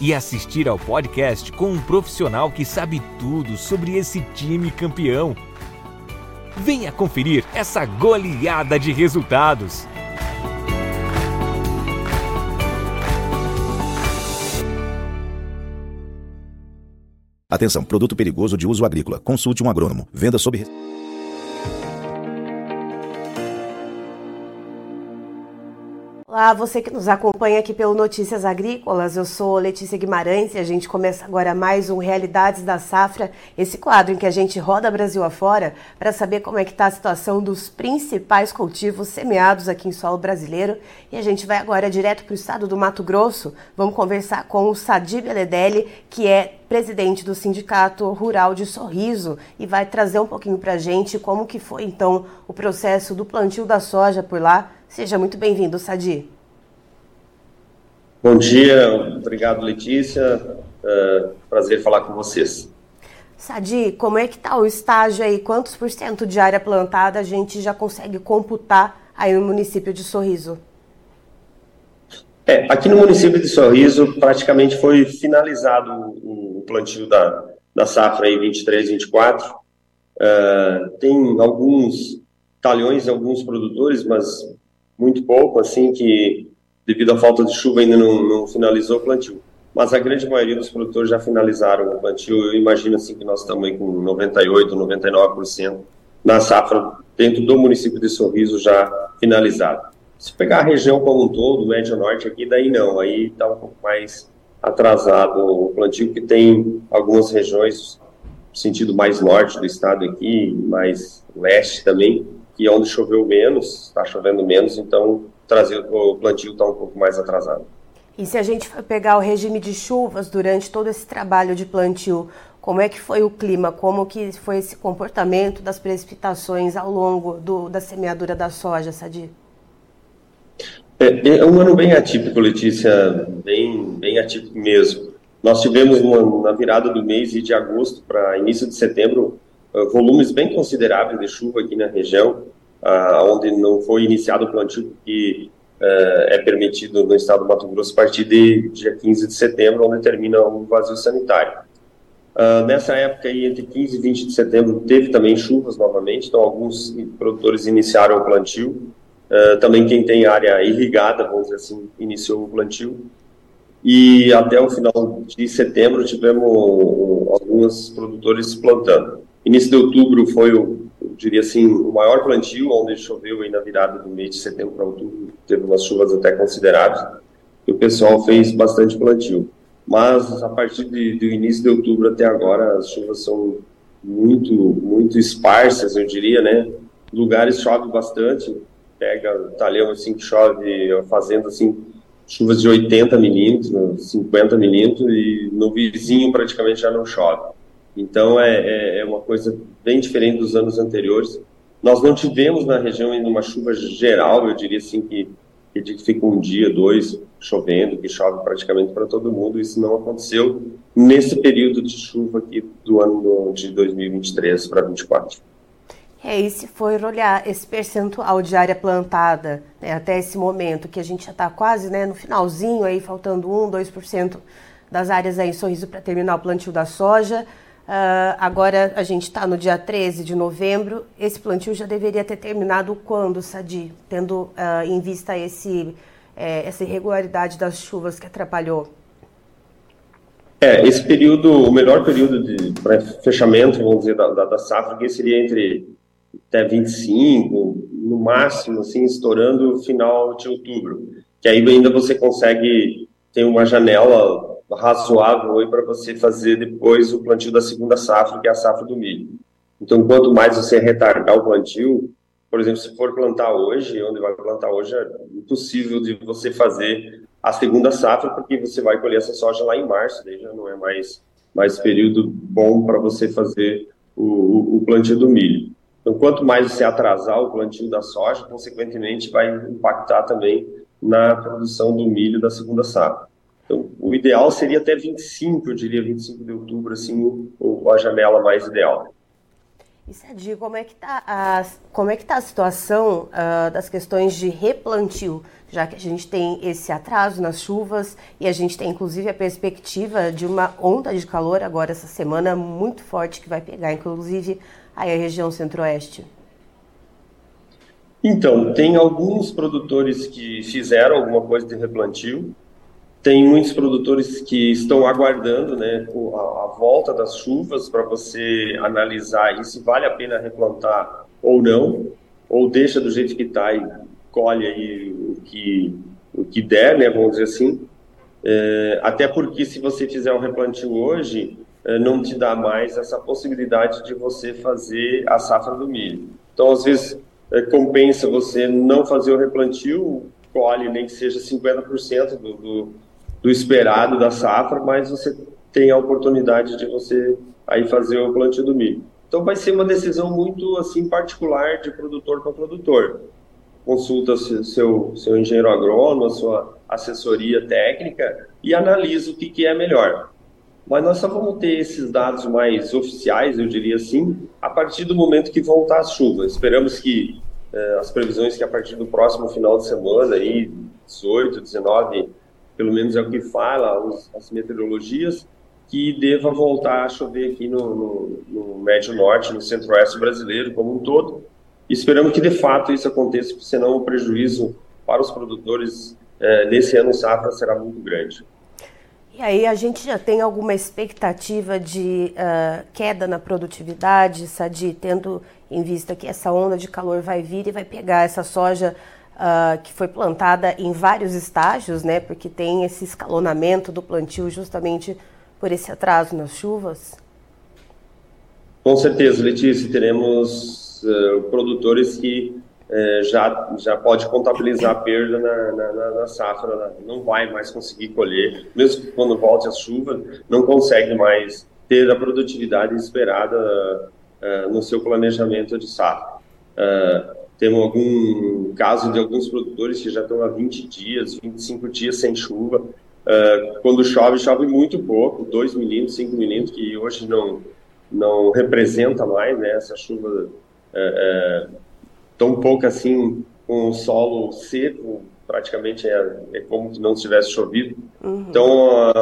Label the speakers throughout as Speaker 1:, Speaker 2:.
Speaker 1: e assistir ao podcast com um profissional que sabe tudo sobre esse time campeão. Venha conferir essa goleada de resultados.
Speaker 2: Atenção, produto perigoso de uso agrícola. Consulte um agrônomo. Venda sob
Speaker 3: Olá, você que nos acompanha aqui pelo Notícias Agrícolas, eu sou Letícia Guimarães e a gente começa agora mais um Realidades da Safra, esse quadro em que a gente roda Brasil afora para saber como é que está a situação dos principais cultivos semeados aqui em solo brasileiro. E a gente vai agora direto para o estado do Mato Grosso, vamos conversar com o Sadi Beledelli, que é presidente do Sindicato Rural de Sorriso e vai trazer um pouquinho para a gente como que foi então o processo do plantio da soja por lá. Seja muito bem-vindo, Sadi.
Speaker 4: Bom dia, obrigado Letícia, uh, prazer falar com vocês.
Speaker 3: Sadi, como é que está o estágio aí? Quantos por cento de área plantada a gente já consegue computar aí no município de Sorriso?
Speaker 4: É, aqui no município de Sorriso praticamente foi finalizado o, plantio da, da safra aí 23, 24. Uh, tem alguns talhões, alguns produtores, mas muito pouco, assim, que devido à falta de chuva ainda não, não finalizou o plantio. Mas a grande maioria dos produtores já finalizaram o plantio. Eu imagino assim que nós estamos aí com 98, 99% na safra dentro do município de Sorriso já finalizado. Se pegar a região como um todo, médio norte aqui, daí não, aí está um pouco mais atrasado o plantio, que tem algumas regiões, sentido mais norte do estado aqui, mais leste também, que é onde choveu menos, está chovendo menos, então trazer o plantio está um pouco mais atrasado.
Speaker 3: E se a gente pegar o regime de chuvas durante todo esse trabalho de plantio, como é que foi o clima? Como que foi esse comportamento das precipitações ao longo do, da semeadura da soja, Sadi?
Speaker 4: É, é, um ano bem atípico, Letícia, bem, bem atípico mesmo. Nós tivemos uma, na virada do mês de agosto para início de setembro uh, volumes bem consideráveis de chuva aqui na região, uh, onde não foi iniciado o plantio que uh, é permitido no estado do Mato Grosso a partir de dia 15 de setembro, onde termina o vazio sanitário. Uh, nessa época aí, entre 15 e 20 de setembro, teve também chuvas novamente, então alguns produtores iniciaram o plantio, Uh, também quem tem área irrigada, vamos dizer assim, iniciou o plantio. E até o final de setembro tivemos alguns produtores plantando. Início de outubro foi, o, eu diria assim, o maior plantio, onde choveu aí na virada do mês de setembro para outubro, teve umas chuvas até consideráveis, e o pessoal fez bastante plantio. Mas a partir de, do início de outubro até agora, as chuvas são muito, muito esparsas, eu diria, né? Lugares chove bastante, pega talhão assim que chove, fazendo assim chuvas de 80 milímetros, 50 milímetros e no vizinho praticamente já não chove. Então é, é, é, uma coisa bem diferente dos anos anteriores. Nós não tivemos na região ainda uma chuva geral, eu diria assim que, que fica um dia, dois chovendo, que chove praticamente para todo mundo. Isso não aconteceu nesse período de chuva aqui do ano de 2023 para 2024.
Speaker 3: É, e se for olhar esse percentual de área plantada né, até esse momento, que a gente já está quase né, no finalzinho, aí faltando 1, 2% das áreas aí em sorriso para terminar o plantio da soja. Uh, agora a gente está no dia 13 de novembro. Esse plantio já deveria ter terminado quando, Sadi? Tendo uh, em vista esse, é, essa irregularidade das chuvas que atrapalhou.
Speaker 4: É, esse período, o melhor período de fechamento, vamos dizer, da, da, da safra, seria entre até 25, no máximo, assim, estourando final de outubro. Que aí ainda você consegue ter uma janela razoável para você fazer depois o plantio da segunda safra, que é a safra do milho. Então, quanto mais você retardar o plantio, por exemplo, se for plantar hoje, onde vai plantar hoje, é impossível de você fazer a segunda safra, porque você vai colher essa soja lá em março, daí já não é mais, mais período bom para você fazer o, o, o plantio do milho. Então, quanto mais você atrasar o plantio da soja, consequentemente vai impactar também na produção do milho da segunda safra. O ideal seria até 25, eu diria 25 de outubro, assim, o, a janela mais ideal.
Speaker 3: E Sadi, como é que está a, como é que tá a situação uh, das questões de replantio, já que a gente tem esse atraso nas chuvas e a gente tem inclusive a perspectiva de uma onda de calor agora essa semana muito forte que vai pegar, inclusive aí a região centro-oeste?
Speaker 4: Então, tem alguns produtores que fizeram alguma coisa de replantio, tem muitos produtores que estão aguardando né, a, volta das chuvas para você analisar se vale a pena replantar ou não, ou deixa do jeito que está e colhe aí o que, o que der, né, vamos dizer assim. É, até porque se você fizer um replantio hoje, é, não te dá mais essa possibilidade de você fazer a safra do milho. Então, às vezes, é, compensa você não fazer o replantio, colhe nem que seja 50% do, do do esperado da safra, mas você tem a oportunidade de você aí fazer o plantio do milho. Então vai ser uma decisão muito assim particular de produtor para produtor. Consulta seu seu engenheiro agrônomo, sua assessoria técnica e analisa o que, que é melhor. Mas nós só vamos ter esses dados mais oficiais, eu diria assim, a partir do momento que voltar as chuvas. Esperamos que eh, as previsões que a partir do próximo final de semana, aí, 18, 19 pelo menos é o que fala os, as meteorologias, que deva voltar a chover aqui no, no, no médio norte, no centro-oeste brasileiro como um todo. Esperamos que de fato isso aconteça, senão o prejuízo para os produtores é, nesse ano safra será muito grande.
Speaker 3: E aí a gente já tem alguma expectativa de uh, queda na produtividade, Sadi, tendo em vista que essa onda de calor vai vir e vai pegar essa soja uh, que foi plantada em vários estágios, né? Porque tem esse escalonamento do plantio justamente por esse atraso nas chuvas?
Speaker 4: Com certeza, Letícia, teremos uh, produtores que uh, já, já pode contabilizar a perda na, na, na, safra, né? não vai mais conseguir colher, mesmo quando volte a chuva, não consegue mais ter a produtividade esperada uh, no seu planejamento de safra. Temos algum caso de alguns produtores que já estão há 20 dias, 25 dias sem chuva. Uh, quando chove, chove muito pouco, 2 milímetros, 5 milímetros, que hoje não, não representa mais né, essa chuva uh, uh, tão pouco assim, com o solo seco, praticamente é, é como se não tivesse chovido. Uhum. Então,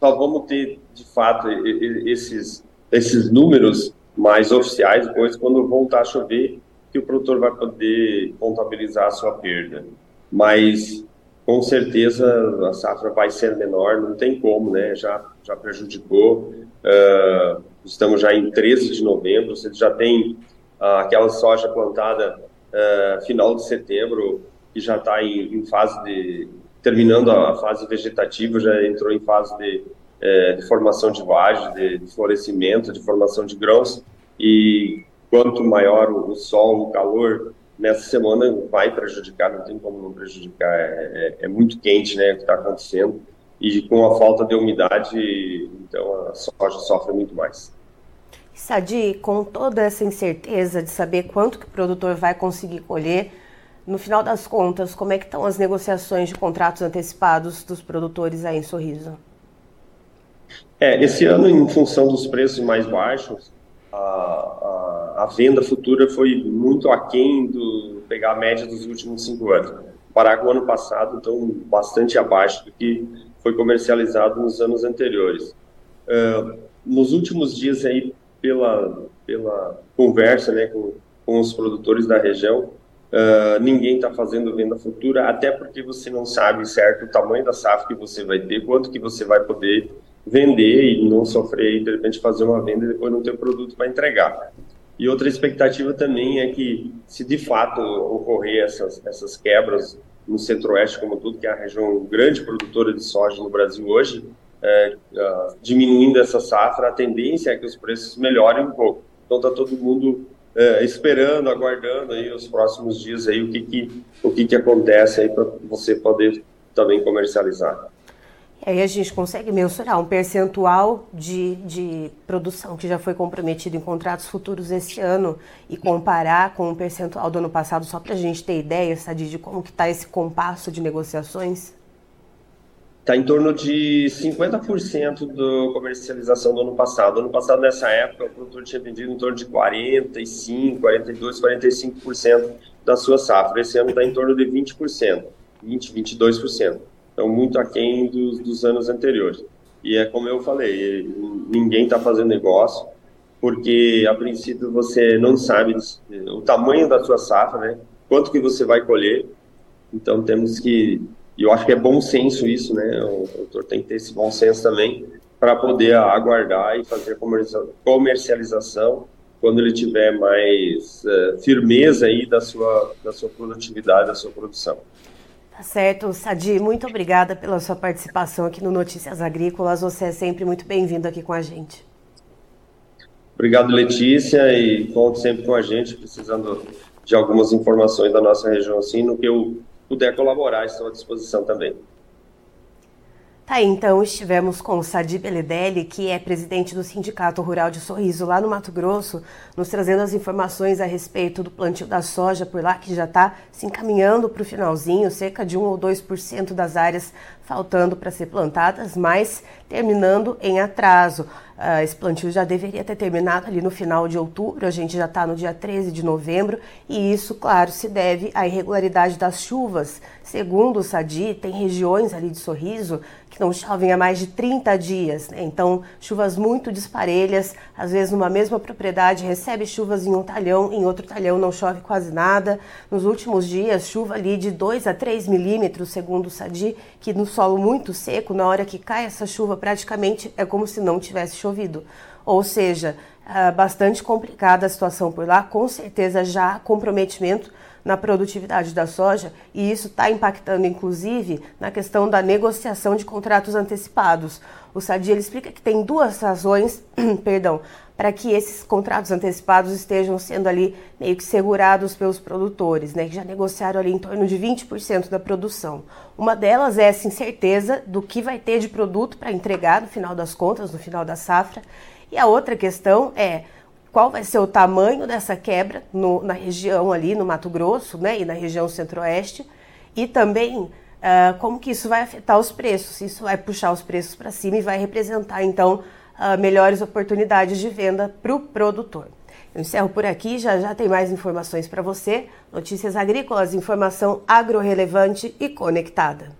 Speaker 4: só vamos ter, de fato, esses, esses números mais oficiais depois, quando voltar a chover, que o produtor vai poder contabilizar a sua perda. Mas, com certeza, a safra vai ser menor, não tem como, né? Já, já prejudicou. Uh, estamos já em 13 de novembro, você já tem uh, aquela soja plantada uh, final de setembro, que já está em, em, fase de. terminando a fase vegetativa, já entrou em fase de, eh, de formação de vagem, de, de florescimento, de formação de grãos. E quanto maior o, sol, o calor, nessa semana vai prejudicar, não tem como não prejudicar. É, é, é muito quente, né, o que está acontecendo. E com a falta de umidade, então a soja sofre muito mais.
Speaker 3: Sadi, com toda essa incerteza de saber quanto que o produtor vai conseguir colher, no final das contas, como é que estão as negociações de contratos antecipados dos produtores aí em Sorriso?
Speaker 4: É, esse ano, em função dos preços mais baixos, a, a, a, venda futura foi muito aquém do pegar a média dos últimos cinco anos. Com o ano passado, então, bastante abaixo do que foi comercializado nos anos anteriores. Uh, nos últimos dias aí, pela, pela conversa né, com, com os produtores da região, uh, ninguém está fazendo venda futura, até porque você não sabe certo o tamanho da safra que você vai ter, quanto que você vai poder vender e não sofrer de repente fazer uma venda e depois não ter produto para entregar. E outra expectativa também é que, se de fato ocorrer essas, essas quebras no centro-oeste como tudo, que é a região grande produtora de soja no Brasil hoje, é, uh, diminuindo essa safra, a tendência é que os preços melhorem um pouco. Então está todo mundo é, esperando, aguardando aí os próximos dias aí o que que o que que acontece aí para você poder também comercializar.
Speaker 3: Aí a gente consegue mensurar um percentual de, de produção que já foi comprometido em contratos futuros este ano e comparar com o percentual do ano passado, só para a gente ter ideia, Sadi, de como que está esse compasso de negociações?
Speaker 4: Está em torno de 50% da comercialização do ano passado. Ano passado, nessa época, o produtor tinha vendido em torno de 45%, 42%, 45% da sua safra. Esse ano está em torno de 20%, 20%, 22%. Então, muito aquém dos, dos anos anteriores. E é como eu falei, ninguém está fazendo negócio, porque a princípio você não sabe o tamanho da sua safra, né? quanto que você vai colher. Então, temos que eu acho que é bom senso isso, né? O doutor tem que ter esse bom senso também para poder aguardar e fazer comercialização quando ele tiver mais uh, firmeza aí da sua, da sua produtividade, da sua produção.
Speaker 3: Certo, Sadi, muito obrigada pela sua participação aqui no Notícias Agrícolas. Você é sempre muito bem-vindo aqui com a gente.
Speaker 4: Obrigado, Letícia, e conte sempre com a gente, precisando de algumas informações da nossa região, assim, no que eu puder colaborar, estou à disposição também.
Speaker 3: Tá, então estivemos com o Sadi Beledelli, que é presidente do Sindicato Rural de Sorriso lá no Mato Grosso, nos trazendo as informações a respeito do plantio da soja por lá, que já está se encaminhando para o finalzinho, cerca de 1 ou 2% das áreas faltando para ser plantadas, mas terminando em atraso. Uh, esse plantio já deveria ter terminado ali no final de outubro, a gente já está no dia 13 de novembro, e isso, claro, se deve à irregularidade das chuvas. Segundo o SADI, tem regiões ali de Sorriso que não chovem há mais de 30 dias, né? então chuvas muito disparelhas, às vezes numa mesma propriedade recebe chuvas em um talhão, em outro talhão não chove quase nada. Nos últimos dias, chuva ali de 2 a 3 milímetros, segundo o SADI, que no solo muito seco, na hora que cai essa chuva, praticamente é como se não tivesse chovido. Ou seja, é bastante complicada a situação por lá, com certeza já comprometimento na produtividade da soja e isso está impactando inclusive na questão da negociação de contratos antecipados. O Sadia ele explica que tem duas razões, perdão, para que esses contratos antecipados estejam sendo ali meio que segurados pelos produtores, né, que já negociaram ali em torno de 20% da produção. Uma delas é essa incerteza do que vai ter de produto para entregar no final das contas, no final da safra. E a outra questão é qual vai ser o tamanho dessa quebra no, na região ali, no Mato Grosso, né, e na região centro-oeste, e também uh, como que isso vai afetar os preços, isso vai puxar os preços para cima e vai representar, então, uh, melhores oportunidades de venda para o produtor. Eu encerro por aqui, já já tem mais informações para você. Notícias agrícolas, informação agro-relevante e conectada.